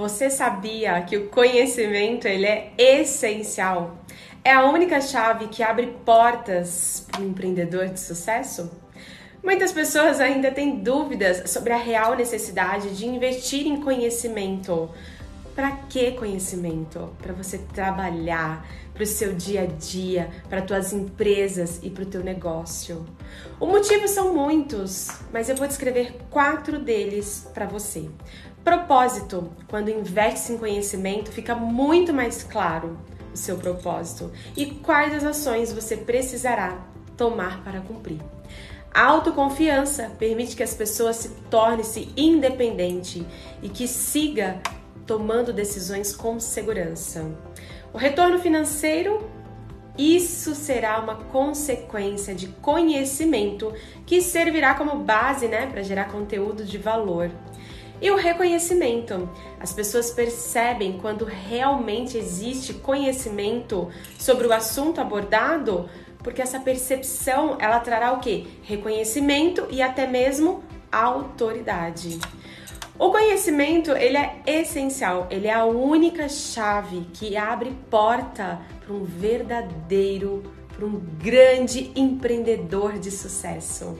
Você sabia que o conhecimento ele é essencial? É a única chave que abre portas para um empreendedor de sucesso? Muitas pessoas ainda têm dúvidas sobre a real necessidade de investir em conhecimento. Para que conhecimento? Para você trabalhar, para o seu dia a dia, para tuas empresas e para o teu negócio. O motivo são muitos, mas eu vou descrever quatro deles para você. Propósito. Quando investe em conhecimento, fica muito mais claro o seu propósito e quais as ações você precisará tomar para cumprir. A autoconfiança permite que as pessoas se tornem-se independente e que siga tomando decisões com segurança. O retorno financeiro, isso será uma consequência de conhecimento que servirá como base né, para gerar conteúdo de valor. E o reconhecimento. As pessoas percebem quando realmente existe conhecimento sobre o assunto abordado, porque essa percepção ela trará o que? Reconhecimento e até mesmo autoridade. O conhecimento, ele é essencial, ele é a única chave que abre porta para um verdadeiro, para um grande empreendedor de sucesso.